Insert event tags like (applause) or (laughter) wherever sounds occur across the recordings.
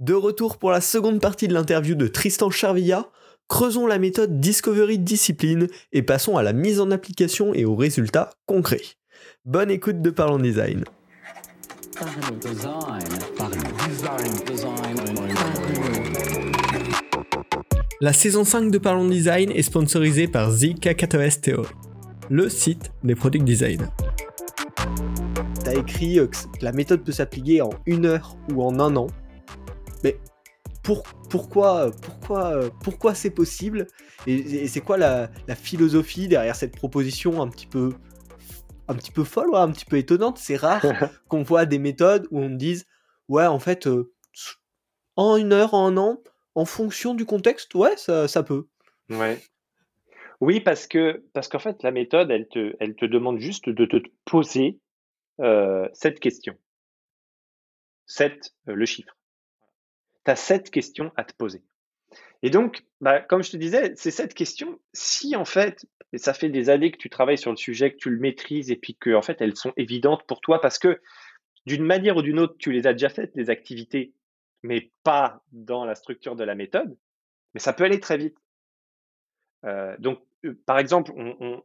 De retour pour la seconde partie de l'interview de Tristan Charvilla, creusons la méthode Discovery Discipline et passons à la mise en application et aux résultats concrets. Bonne écoute de Parlons Design. La saison 5 de Parlons Design est sponsorisée par Kakatoes Theory, le site des product design. Tu as écrit euh, que la méthode peut s'appliquer en une heure ou en un an. Mais pour, pourquoi, pourquoi, pourquoi c'est possible Et, c'est quoi la, philosophie derrière cette proposition un petit peu, un petit peu folle, un petit peu étonnante? C'est rare (laughs) qu'on voit des méthodes où on me dise ouais, en fait, euh, en une heure, en un an, en fonction du contexte, ouais, ça, ça peut. Ouais. Oui, parce que parce qu'en fait, la méthode, elle te, elle te demande juste de te poser euh, cette question. 7, euh, le chiffre. Tu as sept questions à te poser. Et donc, bah, comme je te disais, c'est cette question, si en fait, et ça fait des années que tu travailles sur le sujet, que tu le maîtrises, et puis que en fait, elles sont évidentes pour toi, parce que d'une manière ou d'une autre, tu les as déjà faites, les activités, mais pas dans la structure de la méthode, mais ça peut aller très vite. Euh, donc, euh, par exemple,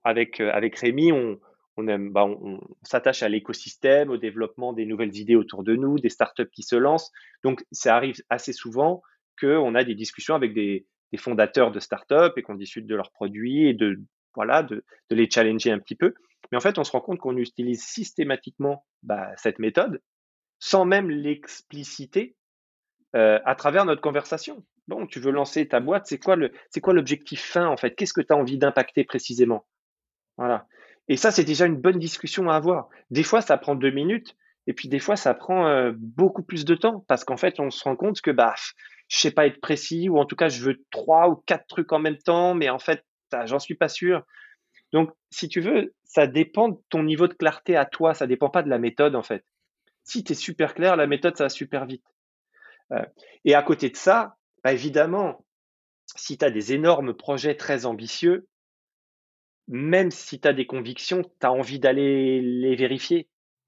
avec, euh, avec Rémi, on, bah, on, s'attache à l'écosystème, au développement des nouvelles idées autour de nous, des startups qui se lancent. Donc, ça arrive assez souvent qu'on a des discussions avec des, fondateurs de startups et qu'on discute de leurs produits et de, voilà, de, les challenger un petit peu. Mais en fait, on se rend compte qu'on utilise systématiquement bah, cette méthode sans même l'expliciter euh, à travers notre conversation. Bon, tu veux lancer ta boîte, c'est quoi l'objectif fin en fait? Qu'est-ce que tu as envie d'impacter précisément? Voilà. Et ça, c'est déjà une bonne discussion à avoir. Des fois, ça prend deux minutes, et puis des fois, ça prend euh, beaucoup plus de temps, parce qu'en fait, on se rend compte que bah, je sais pas être précis, ou en tout cas, je veux trois ou quatre trucs en même temps, mais en fait, j'en suis pas sûr. Donc, si tu veux, ça dépend de ton niveau de clarté à toi, ça dépend pas de la méthode en fait. Si tu es super clair, la méthode, ça va super vite. Euh, et à côté de ça, bah, évidemment, si tu as des énormes projets très ambitieux, même si tu as des convictions, tu as envie d'aller les vérifier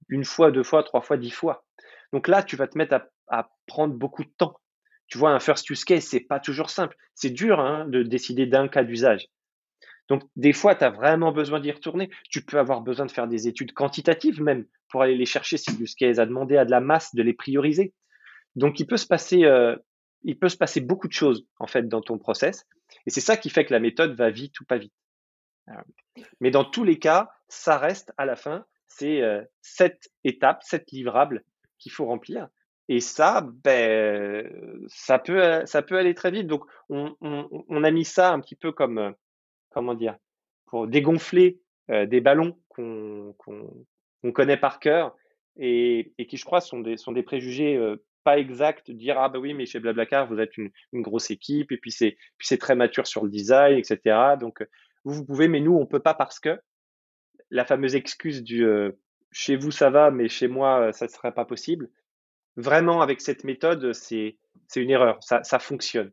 une fois, deux fois, trois fois, dix fois. Donc là, tu vas te mettre à, prendre beaucoup de temps. Tu vois, un first use case, c'est pas toujours simple. C'est dur hein, de décider d'un cas d'usage. Donc, des fois, tu as vraiment besoin d'y retourner. Tu peux avoir besoin de faire des études quantitatives même pour aller les chercher, ces use cases, à demander à de la masse de les prioriser. Donc, il peut se passer, euh, il peut se passer beaucoup de choses en fait dans ton process, et c'est ça qui fait que la méthode va vite ou pas vite. Mais dans tous les cas, ça reste à la fin, c'est euh, sept étapes, sept livrables qu'il faut remplir. Et ça, ben, ça peut, aller très vite. Donc, on, a mis ça un petit peu comme, euh, comment dire, pour dégonfler euh, des ballons qu'on connaît par cœur et, qui, je crois, sont des, préjugés pas exacts. Dire ah ben oui, mais chez Blablacar, vous êtes une, une grosse équipe et puis c'est très mature sur le design, etc. Donc vous, pouvez, mais nous, on peut pas parce que la fameuse excuse du chez vous ça va, mais chez moi ça ne serait pas possible. Vraiment, avec cette méthode, c'est une erreur. Ça, ça fonctionne.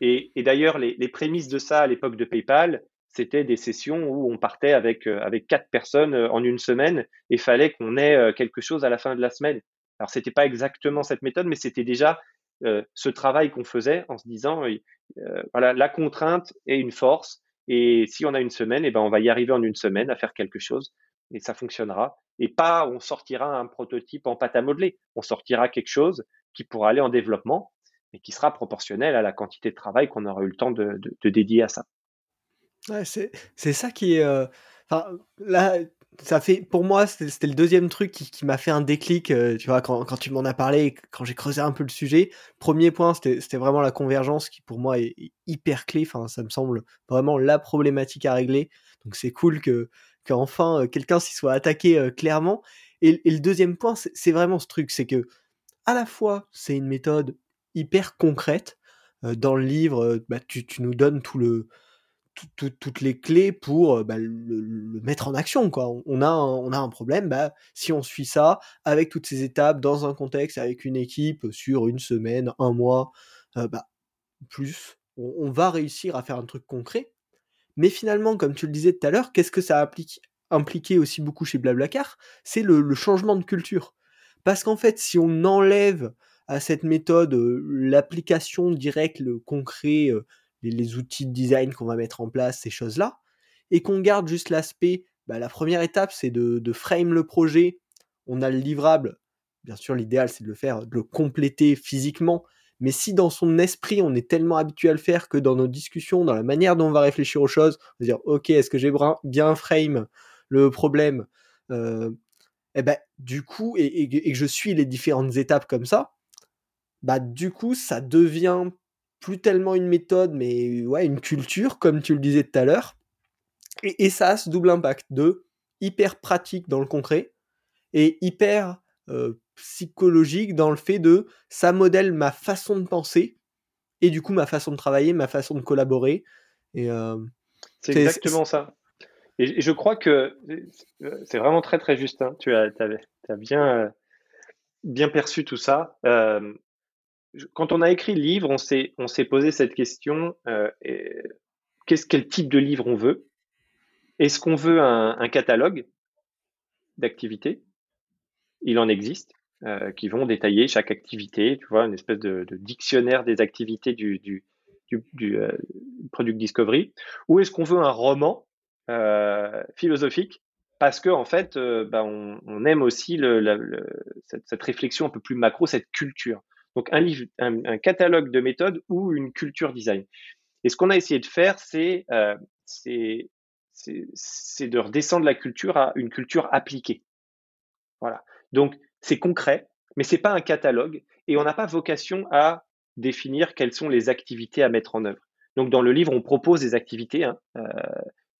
Et, d'ailleurs, les, les, prémices de ça à l'époque de PayPal, c'était des sessions où on partait avec avec quatre personnes en une semaine et fallait qu'on ait quelque chose à la fin de la semaine. Alors c'était pas exactement cette méthode, mais c'était déjà ce travail qu'on faisait en se disant voilà la contrainte est une force et si on a une semaine, eh ben on va y arriver en une semaine à faire quelque chose et ça fonctionnera. Et pas on sortira un prototype en pâte à modeler. On sortira quelque chose qui pourra aller en développement et qui sera proportionnel à la quantité de travail qu'on aura eu le temps de, dédier à ça. Ouais, c'est, ça qui est. Euh, là, ça fait pour moi c'était le deuxième truc qui, m'a fait un déclic euh, tu vois quand, tu m'en as parlé quand j'ai creusé un peu le sujet. Premier point c'était vraiment la convergence qui pour moi est, hyper clé. Enfin ça me semble vraiment la problématique à régler. Donc c'est cool que qu'enfin euh, quelqu'un s'y soit attaqué euh, clairement. Et, et, le deuxième point c'est vraiment ce truc c'est que à la fois c'est une méthode hyper concrète dans le livre bah, tu nous donnes tout le toutes les clés pour bah, le, mettre en action. Quoi. On, a un, on a un problème, bah, si on suit ça, avec toutes ces étapes, dans un contexte, avec une équipe, sur une semaine, un mois, bah, plus, on, va réussir à faire un truc concret. Mais finalement, comme tu le disais tout à l'heure, qu'est-ce que ça applique, impliqué aussi beaucoup chez Blablacar? C'est le, changement de culture. Parce qu'en fait, si on enlève à cette méthode l'application directe, le concret, les, outils de design qu'on va mettre en place, ces choses-là, et qu'on garde juste l'aspect, bah, la première étape, c'est de, frame le projet, on a le livrable, bien sûr l'idéal c'est de le faire, de le compléter physiquement, mais si dans son esprit on est tellement habitué à le faire que dans nos discussions, dans la manière dont on va réfléchir aux choses, on va dire ok est-ce que j'ai bien frame le problème, euh, et eh ben du coup et, que je suis les différentes étapes comme ça, bah du coup ça devient plus tellement une méthode mais ouais une culture comme tu le disais tout à l'heure, et, et ça a ce double impact de hyper pratique dans le concret et hyper euh, psychologique dans le fait de ça modèle ma façon de penser et du coup ma façon de travailler, ma façon de collaborer. Et euh, c'est exactement ça. Et, je crois que c'est vraiment très très juste. Hein. Tu as, as, bien, bien perçu tout ça. Euh, quand on a écrit le livre, on s'est on s'est posé cette question qu'est-ce quel type de livre on veut? Est-ce qu'on veut un, catalogue d'activités? Il en existe, euh, qui vont détailler chaque activité, tu vois, une espèce de, dictionnaire des activités du, euh, Product Discovery, ou est-ce qu'on veut un roman euh, philosophique? Parce que en fait, bah, on, aime aussi cette, réflexion un peu plus macro, cette culture. Donc un livre, un, catalogue de méthodes ou une culture design. Et ce qu'on a essayé de faire, c'est c'est de redescendre la culture à une culture appliquée. Voilà. Donc, c'est concret, mais c'est pas un catalogue et on n'a pas vocation à définir quelles sont les activités à mettre en œuvre. Donc, dans le livre, on propose des activités, hein, euh,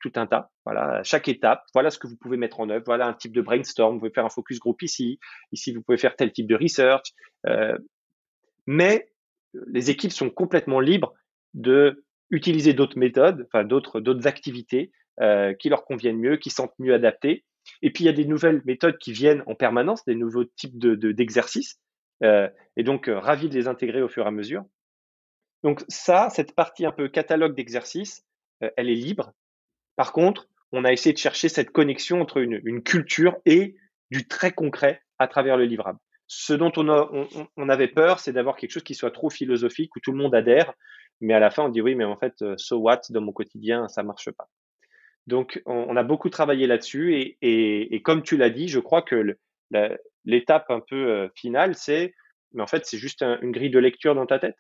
tout un tas. Voilà, chaque étape, voilà ce que vous pouvez mettre en œuvre. Voilà un type de brainstorm. Vous pouvez faire un focus group ici. Ici, vous pouvez faire tel type de research. Euh, mais les équipes sont complètement libres de utiliser d'autres méthodes, d'autres activités euh, qui leur conviennent mieux, qui sont mieux adaptées et puis, il y a des nouvelles méthodes qui viennent en permanence, des nouveaux types d'exercices. De, euh, et donc, euh, ravi de les intégrer au fur et à mesure. Donc, ça, cette partie un peu catalogue d'exercices, euh, elle est libre. Par contre, on a essayé de chercher cette connexion entre une culture et du très concret à travers le livrable. Ce dont on, avait peur, c'est d'avoir quelque chose qui soit trop philosophique, où tout le monde adhère, mais à la fin, on dit oui, mais en fait, so what, dans mon quotidien, ça marche pas. Donc, on, a beaucoup travaillé là-dessus et, comme tu l'as dit, je crois que l'étape un peu euh, finale, c'est, mais en fait, c'est juste une grille de lecture dans ta tête.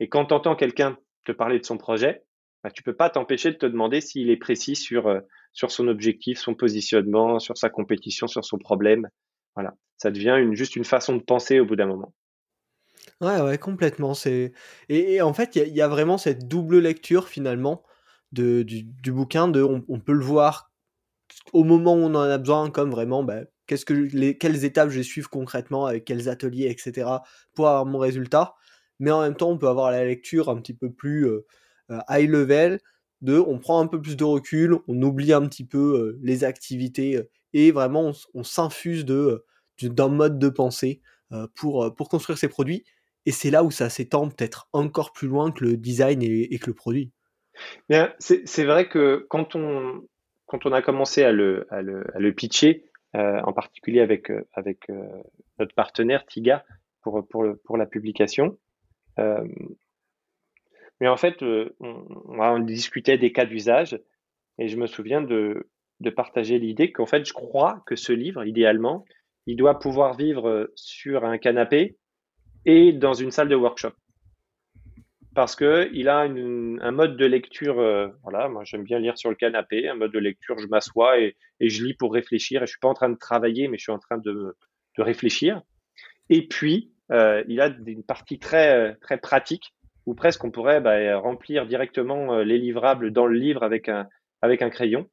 Et quand tu entends quelqu'un te parler de son projet, bah, tu peux pas t'empêcher de te demander s'il est précis sur, euh, sur son objectif, son positionnement, sur sa compétition, sur son problème. Voilà, ça devient juste une façon de penser au bout d'un moment. Ouais, ouais, complètement. C'est et, en fait, il y, a vraiment cette double lecture finalement du, bouquin, on, peut le voir au moment où on en a besoin, comme vraiment, bah, qu'est-ce que les, quelles étapes je vais suivre concrètement, avec quels ateliers, etc., pour avoir mon résultat. Mais en même temps, on peut avoir la lecture un petit peu plus euh, euh, high level, de on prend un peu plus de recul, on oublie un petit peu euh, les activités, et vraiment on, s'infuse de, d'un mode de pensée pour, pour construire ces produits. Et c'est là où ça s'étend peut-être encore plus loin que le design et que le produit. C'est vrai que quand on, quand on a commencé à le, à le, à le pitcher, euh, en particulier avec, euh, avec euh, notre partenaire TIGA pour, pour, pour la publication, euh, mais en fait, euh, on, discutait des cas d'usage et je me souviens de, de partager l'idée qu'en fait, je crois que ce livre, idéalement, il doit pouvoir vivre sur un canapé et dans une salle de workshop parce que il a un mode de lecture. Euh, voilà, moi j'aime bien lire sur le canapé, un mode de lecture. Je m'assois et, je lis pour réfléchir. Et je suis pas en train de travailler, mais je suis en train de, réfléchir. Et puis euh, il a une partie très très pratique où presque on pourrait bah, remplir directement euh, les livrables dans le livre avec un crayon.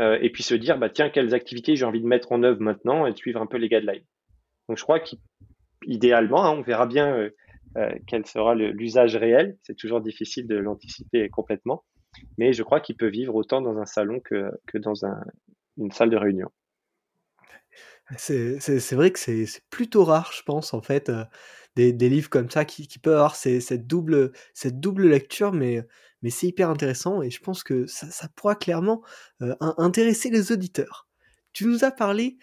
Euh, et puis se dire bah tiens quelles activités j'ai envie de mettre en œuvre maintenant et de suivre un peu les guidelines. Donc je crois qu'idéalement, hein, on verra bien euh, euh, quel sera l'usage réel. C'est toujours difficile de l'anticiper complètement, mais je crois qu'il peut vivre autant dans un salon que, dans un, une salle de réunion. C'est vrai que c'est plutôt rare, je pense, en fait, des, livres comme ça qui, qui peuvent avoir cette, double, cette double lecture, mais, mais c'est hyper intéressant et je pense que ça, ça pourra clairement euh, intéresser les auditeurs. tu nous as parlé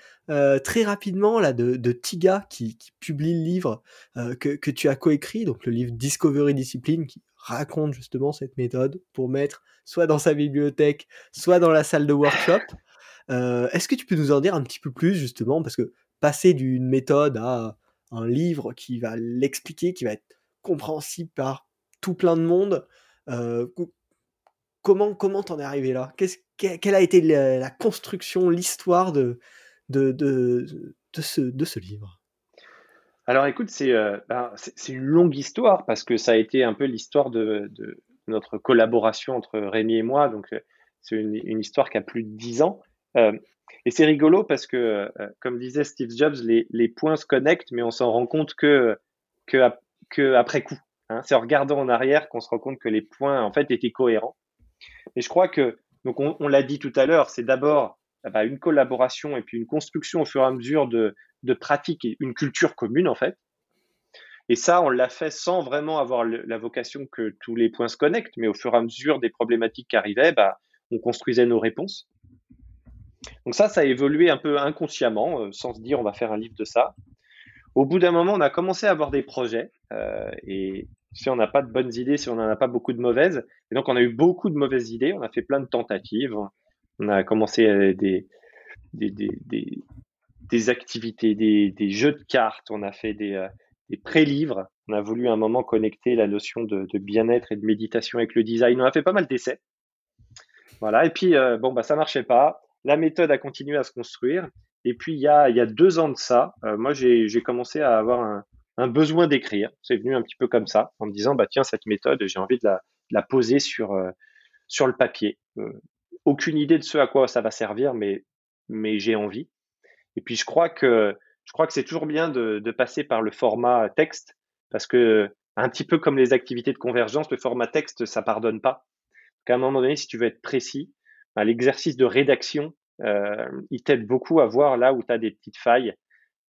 très rapidement là de, de Tiga qui, qui, publie le livre que, que, tu as coécrit, donc le livre Discovery Discipline qui raconte justement cette méthode pour mettre soit dans sa bibliothèque, soit dans la salle de workshop. (laughs) Est-ce que tu peux nous en dire un petit peu plus justement parce que passer d'une méthode à un livre qui va l'expliquer, qui va être compréhensible par tout plein de monde, comment comment t'en es arrivé là? Quelle a été la, construction, l'histoire de de, de, ce, de ce livre? Alors écoute, euh, ben, c'est une longue histoire parce que ça a été un peu l'histoire de, de, notre collaboration entre Rémi et moi. Donc euh, c'est une, histoire qui a plus de dix ans. Euh, et c'est rigolo parce que, comme disait Steve Jobs, les, les points se connectent, mais on s'en rend compte que, que, que après coup. Hein. C'est en regardant en arrière qu'on se rend compte que les points en fait étaient cohérents. Et je crois que, donc on, l'a dit tout à l'heure, c'est d'abord ah bah, une collaboration et puis une construction au fur et à mesure de, pratiques et une culture commune en fait. Et ça, on l'a fait sans vraiment avoir la vocation que tous les points se connectent, mais au fur et à mesure des problématiques qui arrivaient, bah, on construisait nos réponses. Donc ça, ça a évolué un peu inconsciemment, euh, sans se dire on va faire un livre de ça. Au bout d'un moment, on a commencé à avoir des projets, euh, si on n'a pas de bonnes idées, si on n'en a pas beaucoup de mauvaises. Et donc, on a eu beaucoup de mauvaises idées. On a fait plein de tentatives. On a commencé euh, des, des, des, des, activités, des, des, jeux de cartes. On a fait des, euh, des pré-livres. On a voulu à un moment connecter la notion de, bien-être et de méditation avec le design. On a fait pas mal d'essais. Voilà. Et puis, euh, bon, bah, ça marchait pas. La méthode a continué à se construire. Et puis, il y a, il y a deux ans de ça, moi, j'ai commencé à avoir un, un besoin d'écrire. C'est venu un petit peu comme ça, en me disant, bah tiens, cette méthode, j'ai envie de la, la, poser sur, euh, sur le papier. Euh, aucune idée de ce à quoi ça va servir, mais, mais j'ai envie. Et puis je crois que je crois que c'est toujours bien de, de, passer par le format texte, parce que un petit peu comme les activités de convergence, le format texte, ça pardonne pas. qu'à un moment donné, si tu veux être précis, bah, l'exercice de rédaction, euh, il t'aide beaucoup à voir là où tu as des petites failles.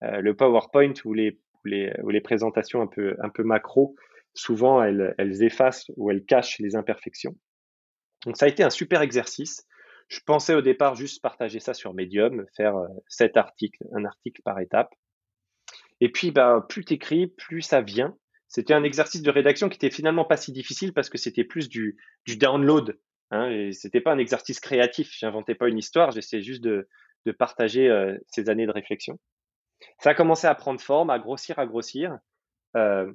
Euh, le PowerPoint ou les les, les présentations un peu, un peu macro, souvent elles, effacent ou elles cachent les imperfections. Donc ça a été un super exercice. Je pensais au départ juste partager ça sur Medium, faire euh, sept articles, un article par étape. Et puis, bah, plus t'écris, plus ça vient. C'était un exercice de rédaction qui était finalement pas si difficile parce que c'était plus du, download. Hein, et c'était pas un exercice créatif. J'inventais pas une histoire. J'essayais juste de, de partager euh, ces années de réflexion. Ça a commencé à prendre forme, à grossir, à grossir. Euh,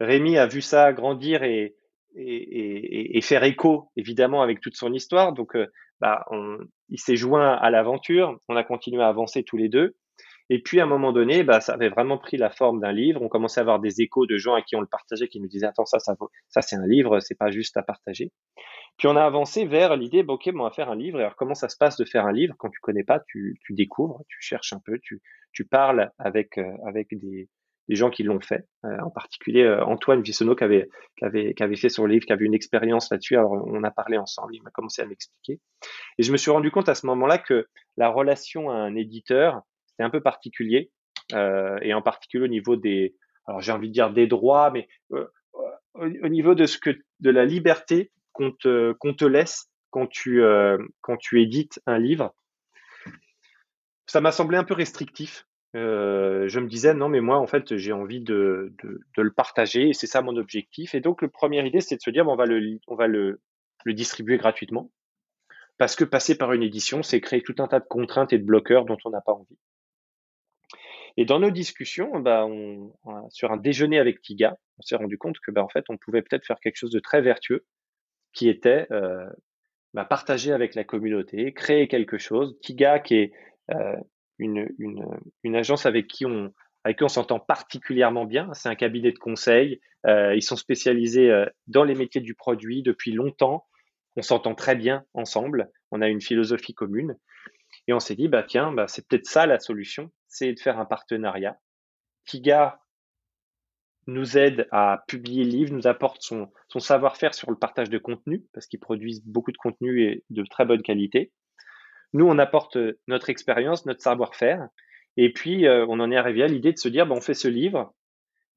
Rémi a vu ça grandir et, et, et, faire écho, évidemment, avec toute son histoire. Donc, euh, bah, il s'est joint à l'aventure. On a continué à avancer tous les deux. Et puis, à un moment donné, bah, ça avait vraiment pris la forme d'un livre. On commençait à avoir des échos de gens à qui on le partageait, qui nous disaient, attends, ça, ça, ça c'est un livre, c'est pas juste à partager. Puis on a avancé vers l'idée, bah, ok, bon, on va faire un livre. alors comment ça se passe de faire un livre quand tu connais pas, tu, tu découvres, tu cherches un peu, tu, tu parles avec euh, avec des, des gens qui l'ont fait. Euh, en particulier euh, Antoine Vissonneau qui avait, qui avait qui avait fait son livre, qui avait une expérience là-dessus. Alors on a parlé ensemble, il m'a commencé à m'expliquer. Et je me suis rendu compte à ce moment-là que la relation à un éditeur c'était un peu particulier et en particulier au niveau des alors j'ai envie de dire des droits, mais au, niveau de ce que de la liberté qu'on te, laisse quand tu, euh, quand tu édites un livre. Ça m'a semblé un peu restrictif. Euh, je me disais, non, mais moi, en fait, j'ai envie de, de, le partager et c'est ça mon objectif. Et donc, la première idée, c'est de se dire, on va, le, on va le, le distribuer gratuitement. Parce que passer par une édition, c'est créer tout un tas de contraintes et de bloqueurs dont on n'a pas envie. Et dans nos discussions, bah, sur un déjeuner avec Tiga, on s'est rendu compte que bah, en fait, on pouvait peut-être faire quelque chose de très vertueux qui était euh, bah, partager avec la communauté, créer quelque chose. Tiga, qui est euh, une, agence avec qui on, s'entend particulièrement bien. C'est un cabinet de conseil. Euh, ils sont spécialisés dans les métiers du produit depuis longtemps. On s'entend très bien ensemble. On a une philosophie commune. Et on s'est dit, tiens, c'est peut-être ça la solution, c'est de faire un partenariat. Tiga nous aide à publier le livre, nous apporte son, savoir-faire sur le partage de contenu, parce qu'ils produisent beaucoup de contenu et de très bonne qualité. Nous, on apporte notre expérience, notre savoir-faire, et puis euh, on en est arrivé à l'idée de se dire, ben, on fait ce livre,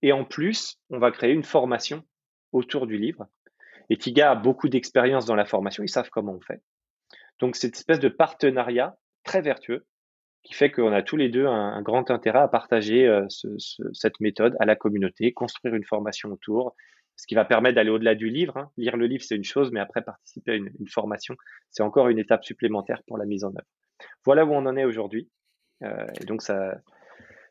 et en plus, on va créer une formation autour du livre. Et Tiga a beaucoup d'expérience dans la formation, ils savent comment on fait. Donc cette espèce de partenariat très vertueux qui fait qu'on a tous les deux un, grand intérêt à partager euh, cette méthode à la communauté, construire une formation autour, ce qui va permettre d'aller au-delà du livre. Hein. Lire le livre, c'est une chose, mais après participer à une, formation, c'est encore une étape supplémentaire pour la mise en œuvre. Voilà où on en est aujourd'hui. Euh, et donc ça,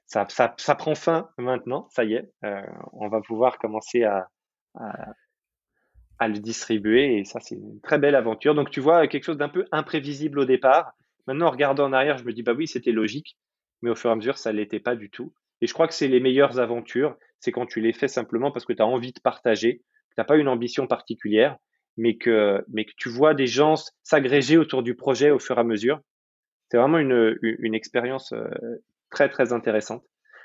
ça, ça, prend fin maintenant, ça y est. Euh, on va pouvoir commencer à, à, à, le distribuer et ça, c'est une très belle aventure. Donc tu vois, quelque chose d'un peu imprévisible au départ, Maintenant, en regardant en arrière, je me dis, bah oui, c'était logique, mais au fur et à mesure, ça ne l'était pas du tout. Et je crois que c'est les meilleures aventures, c'est quand tu les fais simplement parce que tu as envie de partager, que tu n'as pas une ambition particulière, mais que, mais que tu vois des gens s'agréger autour du projet au fur et à mesure. C'est vraiment une, une, expérience euh, très, très intéressante.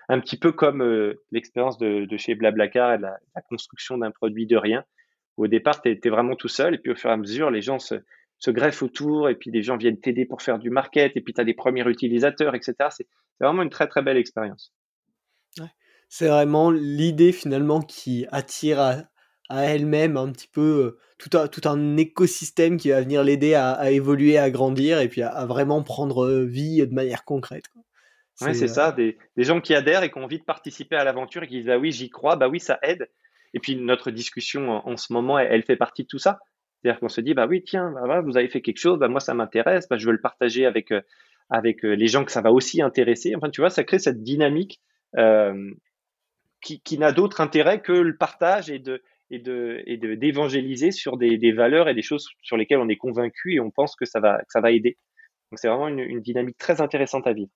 Un petit peu comme euh, l'expérience de, chez Blablacar la, la construction d'un produit de rien. Au départ, tu étais vraiment tout seul, et puis au fur et à mesure, les gens se, se greffe autour et puis des gens viennent t'aider pour faire du market et puis tu as des premiers utilisateurs, etc. C'est vraiment une très très belle expérience. C'est vraiment l'idée finalement qui attire à, elle-même un petit peu euh, tout un, tout un écosystème qui va venir l'aider à, évoluer, à grandir et puis à, vraiment prendre euh, vie de manière concrète. Oui, c'est ça, euh, des, des, gens qui adhèrent et qui ont envie de participer à l'aventure et qui disent ah oui, j'y crois, bah oui, ça aide. Et puis notre discussion en, ce moment, elle, fait partie de tout ça. C'est-à-dire qu'on se dit, bah oui, tiens, bah, vous avez fait quelque chose, bah moi ça m'intéresse, bah, je veux le partager avec, euh, euh, les gens que ça va aussi intéresser. Enfin, tu vois, ça crée cette dynamique euh, qui, n'a d'autre intérêt que le partage et d'évangéliser sur des, valeurs et des choses sur lesquelles on est convaincu et on pense que ça va ça va aider. Donc c'est vraiment une dynamique très intéressante à vivre.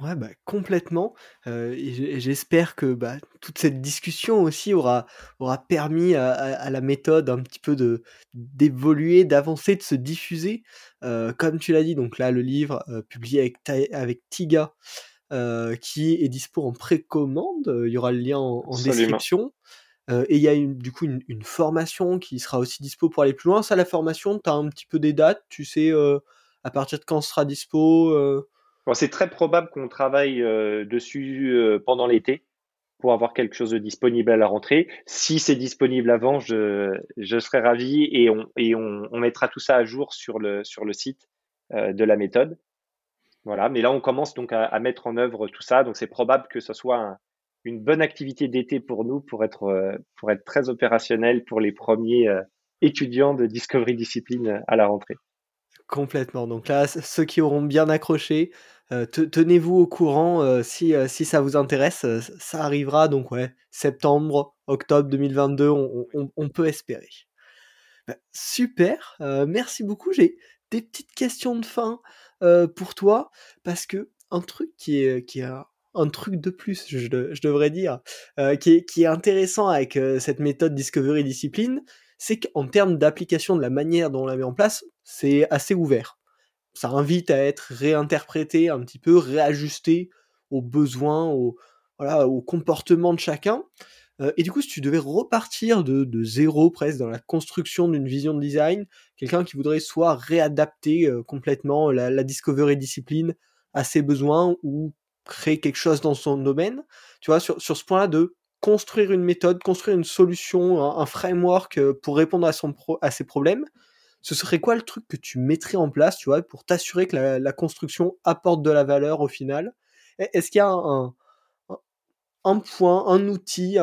Ouais, bah, complètement. et j'espère que bah, toute cette discussion aussi aura, aura permis à, la méthode un petit peu de d'évoluer, d'avancer, de se diffuser. comme tu l'as dit, donc là, le livre publié avec, avec Tiga, qui est dispo en précommande. Il y aura le lien en, description. et il y a du coup une, une, formation qui sera aussi dispo pour aller plus loin. Ça, la formation, tu as un petit peu des dates, tu sais à partir de quand sera dispo c'est très probable qu'on travaille euh, dessus euh, pendant l'été pour avoir quelque chose de disponible à la rentrée. Si c'est disponible avant, je, je serai ravi et, on, et on, on, mettra tout ça à jour sur le, site euh, de la méthode. Voilà, mais là on commence donc à, à mettre en œuvre tout ça, donc c'est probable que ce soit une bonne activité d'été pour nous, pour être, pour être très opérationnel pour les premiers étudiants de Discovery Discipline à la rentrée. Complètement. Donc là, ceux qui auront bien accroché, euh, tenez-vous au courant euh, si, euh, si ça vous intéresse. ça arrivera donc ouais, septembre, octobre 2022, on, peut espérer. Bah, super, merci beaucoup. J'ai des petites questions de fin pour toi parce que un truc qui est, un truc de plus, je, devrais dire, qui est intéressant avec cette méthode Discovery Discipline, c'est qu'en termes d'application de la manière dont on la met en place, c'est assez ouvert. Ça invite à être réinterprété un petit peu, réajusté aux besoins, au, voilà, au comportement de chacun. Euh, et du coup, si tu devais repartir de, zéro presque dans la construction d'une vision de design, quelqu'un qui voudrait soit réadapter euh, complètement la, discovery discipline à ses besoins ou créer quelque chose dans son domaine, tu vois, sur, sur ce point-là de construire une méthode, construire une solution, un, framework euh, pour répondre à, son ses problèmes, ce serait quoi le truc que tu mettrais en place, tu pour t'assurer que la, construction apporte de la valeur au final? Est-ce qu'il y a un, un, point, un outil,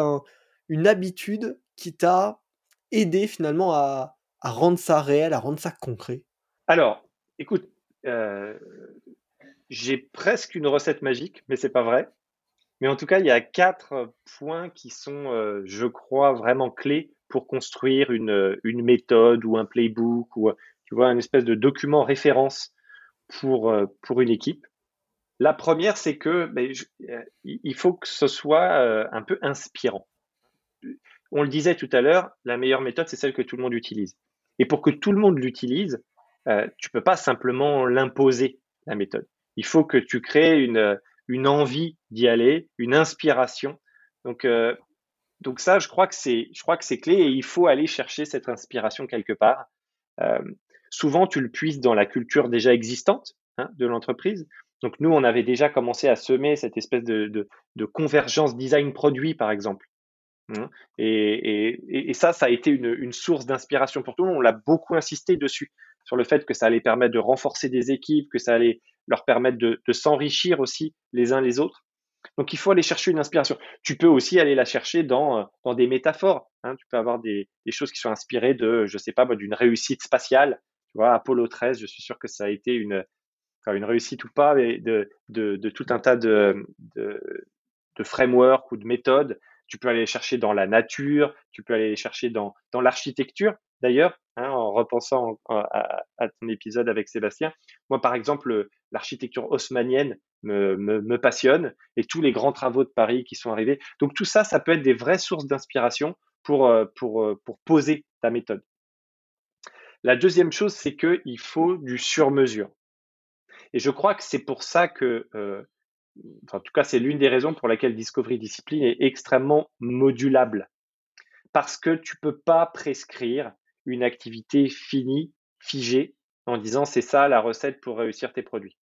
une habitude qui t'a aidé finalement à, rendre ça réel, à rendre ça concret? Alors, écoute, euh, j'ai presque une recette magique, mais c'est pas vrai. Mais en tout cas, il y a quatre points qui sont, euh, je crois, vraiment clés pour construire une, une méthode ou un playbook ou tu vois un espèce de document référence pour, euh, pour une équipe. La première, c'est que ben, euh, il faut que ce soit un peu inspirant. On le disait tout à l'heure, la meilleure méthode, c'est celle que tout le monde utilise. Et pour que tout le monde l'utilise, euh, tu peux pas simplement l'imposer, la méthode. Il faut que tu crées une, une envie d'y aller, une inspiration. Donc, euh, donc ça, je crois que c'est, je crois que c'est clé et il faut aller chercher cette inspiration quelque part. Euh, souvent, tu le puisses dans la culture déjà existante hein, de l'entreprise. Donc nous, on avait déjà commencé à semer cette espèce de, de, convergence design-produit, par exemple. Hein. Et, et, et, ça, ça a été une, une source d'inspiration pour tout le monde. On l'a beaucoup insisté dessus, sur le fait que ça allait permettre de renforcer des équipes, que ça allait leur permettre de, s'enrichir aussi les uns les autres. Donc il faut aller chercher une inspiration. Tu peux aussi aller la chercher dans, dans des métaphores. Hein. Tu peux avoir des, choses qui sont inspirées de, je sais pas, d'une réussite spatiale. Tu vois, Apollo 13, je suis sûr que ça a été une, une réussite ou pas, mais de, tout un tas de, de frameworks ou de méthodes. Tu peux aller chercher dans la nature, tu peux aller chercher dans, dans l'architecture d'ailleurs, hein, en repensant à, ton épisode avec Sébastien. Moi, par exemple, l'architecture haussmanienne me, me, passionne et tous les grands travaux de Paris qui sont arrivés. Donc tout ça, ça peut être des vraies sources d'inspiration pour, euh, pour, euh, pour poser ta méthode. La deuxième chose, c'est qu'il faut du sur-mesure. Et je crois que c'est pour ça que, euh, en tout cas, c'est l'une des raisons pour laquelle Discovery Discipline est extrêmement modulable. Parce que tu peux pas prescrire une activité finie, figée, en disant c'est ça la recette pour réussir tes produits.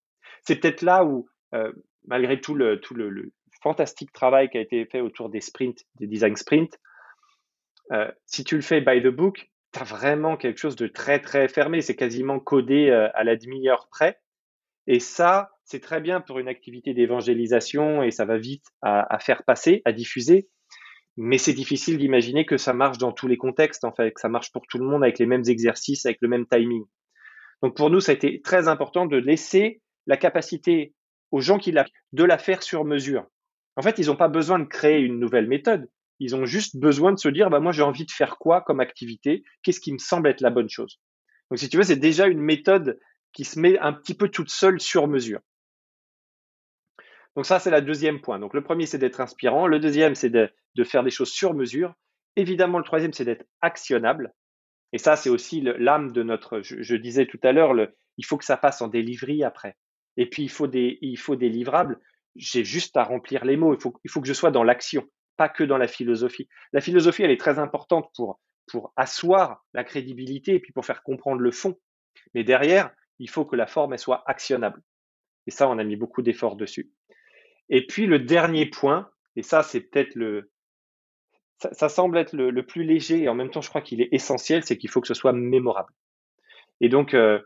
C'est peut-être là où, euh, malgré tout, le, tout le, fantastique travail qui a été fait autour des sprints, des design sprints, euh, si tu le fais by the book, tu as vraiment quelque chose de très très fermé. C'est quasiment codé euh, à la demi-heure près. Et ça, c'est très bien pour une activité d'évangélisation et ça va vite à, faire passer, à diffuser mais c'est difficile d'imaginer que ça marche dans tous les contextes, en fait, que ça marche pour tout le monde avec les mêmes exercices, avec le même timing. Donc pour nous, ça a été très important de laisser la capacité aux gens qui l'appliquent de la faire sur mesure. En fait, ils n'ont pas besoin de créer une nouvelle méthode. Ils ont juste besoin de se dire, bah, moi, j'ai envie de faire quoi comme activité? Qu'est-ce qui me semble être la bonne chose? Donc, si tu veux, c'est déjà une méthode qui se met un petit peu toute seule sur mesure. Donc ça, c'est le deuxième point. Donc le premier, c'est d'être inspirant. Le deuxième, c'est de, faire des choses sur mesure. Évidemment, le troisième, c'est d'être actionnable. Et ça, c'est aussi l'âme de notre, je, disais tout à l'heure, il faut que ça passe en délivrerie après. Et puis, il faut des, il faut des livrables. J'ai juste à remplir les mots. Il faut, il faut que je sois dans l'action, pas que dans la philosophie. La philosophie, elle est très importante pour, pour asseoir la crédibilité et puis pour faire comprendre le fond. Mais derrière, il faut que la forme, elle soit actionnable. Et ça, on a mis beaucoup d'efforts dessus. Et puis le dernier point, et ça c'est peut-être le, ça, semble être le, plus léger et en même temps je crois qu'il est essentiel, c'est qu'il faut que ce soit mémorable. Et donc euh,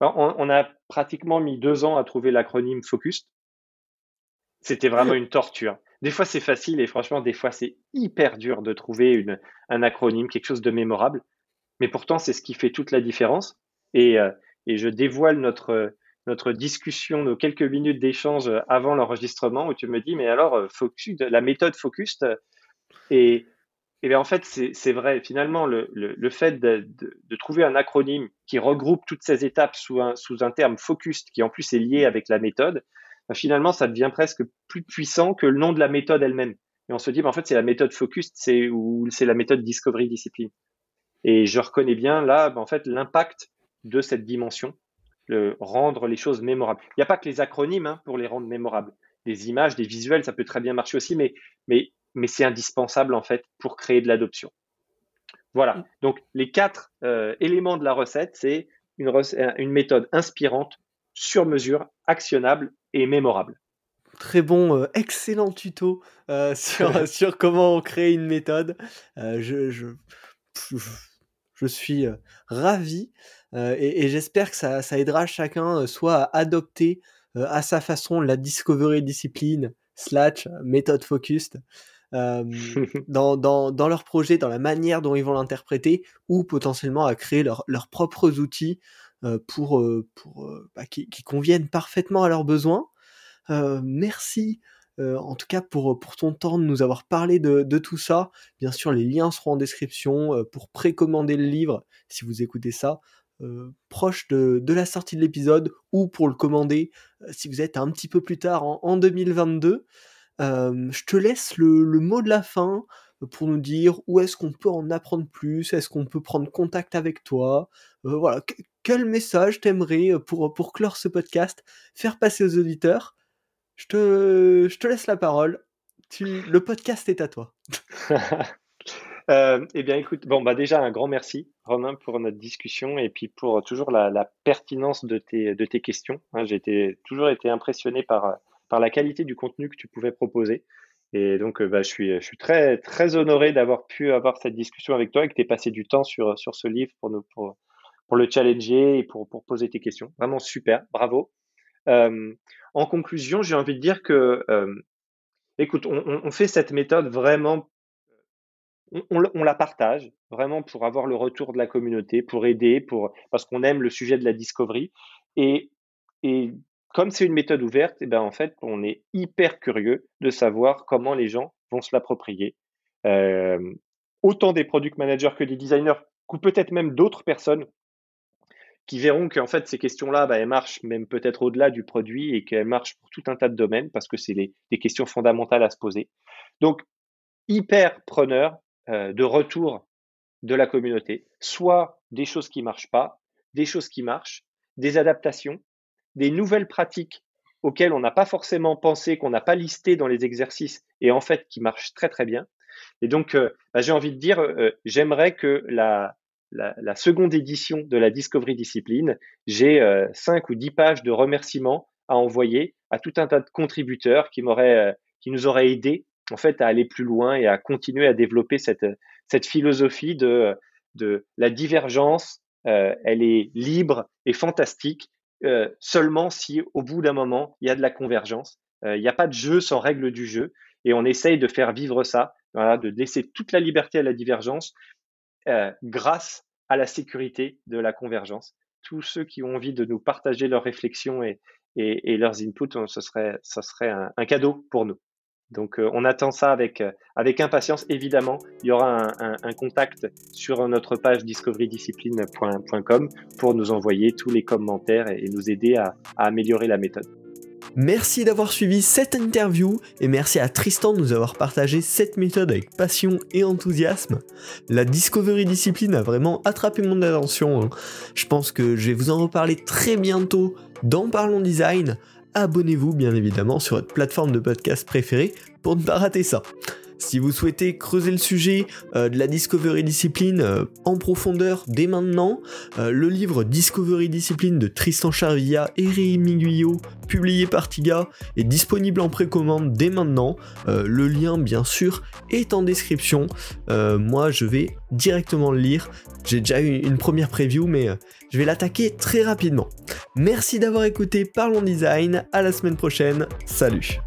on, a pratiquement mis deux ans à trouver l'acronyme Focus. C'était vraiment une torture. Des fois c'est facile et franchement des fois c'est hyper dur de trouver une, un acronyme, quelque chose de mémorable. Mais pourtant c'est ce qui fait toute la différence. Et, euh, et je dévoile notre notre discussion, nos quelques minutes d'échange avant l'enregistrement où tu me dis, mais alors, euh, la méthode focus, euh, et, et bien en fait, c'est vrai, finalement, le, le, fait de, de, trouver un acronyme qui regroupe toutes ces étapes sous un, sous un terme focus, qui en plus est lié avec la méthode, ben, finalement, ça devient presque plus puissant que le nom de la méthode elle-même. Et on se dit, ben, en fait, c'est la méthode focus, c'est ou c'est la méthode discovery discipline. Et je reconnais bien là, ben, en fait, l'impact de cette dimension rendre les choses mémorables. Il n'y a pas que les acronymes hein, pour les rendre mémorables. Des images, des visuels, ça peut très bien marcher aussi, mais, mais, mais c'est indispensable en fait pour créer de l'adoption. Voilà. Mm. Donc les quatre euh, éléments de la recette, c'est une, euh, une méthode inspirante, sur mesure, actionnable et mémorable. Très bon, euh, excellent tuto (laughs) sur, (laughs) sur comment créer une méthode. je, je, je, suis ravi. Euh, et, j'espère que ça, aidera chacun euh, soit à adopter euh, à sa façon la discovery discipline slash méthode focused (laughs) dans, dans, leur projet, dans la manière dont ils vont l'interpréter, ou potentiellement à créer leurs propres outils pour, pour bah, qui, conviennent parfaitement à leurs besoins. merci en tout cas pour, pour ton temps de nous avoir parlé de, de, tout ça. Bien sûr, les liens seront en description pour précommander le livre si vous écoutez ça. Euh, proche de, la sortie de l'épisode ou pour le commander euh, si vous êtes un petit peu plus tard en, 2022. Euh, je te laisse le, mot de la fin pour nous dire où est-ce qu'on peut en apprendre plus, est-ce qu'on peut prendre contact avec toi. voilà, quel message t'aimerais pour, pour clore ce podcast, faire passer aux auditeurs? Je te, je te laisse la parole. Tu, le podcast est à toi. (laughs) Euh, eh bien, écoute, bon, bah déjà un grand merci, Romain, pour notre discussion et puis pour toujours la, pertinence de tes, de tes questions. Hein, j'ai toujours été impressionné par, par la qualité du contenu que tu pouvais proposer. Et donc, euh, bah, je suis, je suis très, très honoré d'avoir pu avoir cette discussion avec toi et que tu aies passé du temps sur, sur ce livre pour, nous, pour, pour le challenger et pour, pour poser tes questions. Vraiment super, bravo. en conclusion, j'ai envie de dire que, écoute, on, fait cette méthode vraiment, on, la partage vraiment pour avoir le retour de la communauté, pour aider, pour parce qu'on aime le sujet de la discovery. Et, et comme c'est une méthode ouverte, et eh ben en fait, on est hyper curieux de savoir comment les gens vont se l'approprier. autant des product managers que des designers, ou peut-être même d'autres personnes qui verront qu'en fait ces questions-là, bah, elles marchent même peut-être au-delà du produit et qu'elles marchent pour tout un tas de domaines parce que c'est des questions fondamentales à se poser. Donc, hyper preneur euh, de retour de la communauté, soit des choses qui marchent pas, des choses qui marchent, des adaptations, des nouvelles pratiques auxquelles on n'a pas forcément pensé, qu'on n'a pas listé dans les exercices et en fait qui marchent très très bien. Et donc, euh, bah, j'ai envie de dire, euh, j'aimerais que la, seconde édition de la Discovery Discipline, j'ai euh, cinq ou dix pages de remerciements à envoyer à tout un tas de contributeurs qui qui nous auraient aidés en fait à aller plus loin et à continuer à développer cette, philosophie de, la divergence. Euh, elle est libre et fantastique seulement si au bout d'un moment il y a de la convergence. Il n'y a pas de jeu sans règle du jeu et on essaye de faire vivre ça, de laisser toute la liberté à la divergence euh, grâce à la sécurité de la convergence. Tous ceux qui ont envie de nous partager leurs réflexions et, leurs inputs, ce serait un, cadeau pour nous. Donc euh, on attend ça avec, euh, avec impatience. Évidemment, il y aura un, contact sur notre page discoverydiscipline.com pour nous envoyer tous les commentaires et, nous aider à améliorer la méthode. Merci d'avoir suivi cette interview et merci à Tristan de nous avoir partagé cette méthode avec passion et enthousiasme. La Discovery Discipline a vraiment attrapé mon attention. Hein. Je pense que je vais vous en reparler très bientôt dans Parlons Design. Abonnez-vous bien évidemment sur votre plateforme de podcast préférée pour ne pas rater ça. Si vous souhaitez creuser le sujet euh, de la Discovery Discipline euh, en profondeur dès maintenant, euh, le livre Discovery Discipline de Tristan Charvilla et Rémi Guyot, publié par Tiga, est disponible en précommande dès maintenant. le lien, bien sûr, est en description. moi, je vais directement le lire. J'ai déjà eu une première preview, mais je vais l'attaquer très rapidement. Merci d'avoir écouté Parlons Design. À la semaine prochaine. Salut.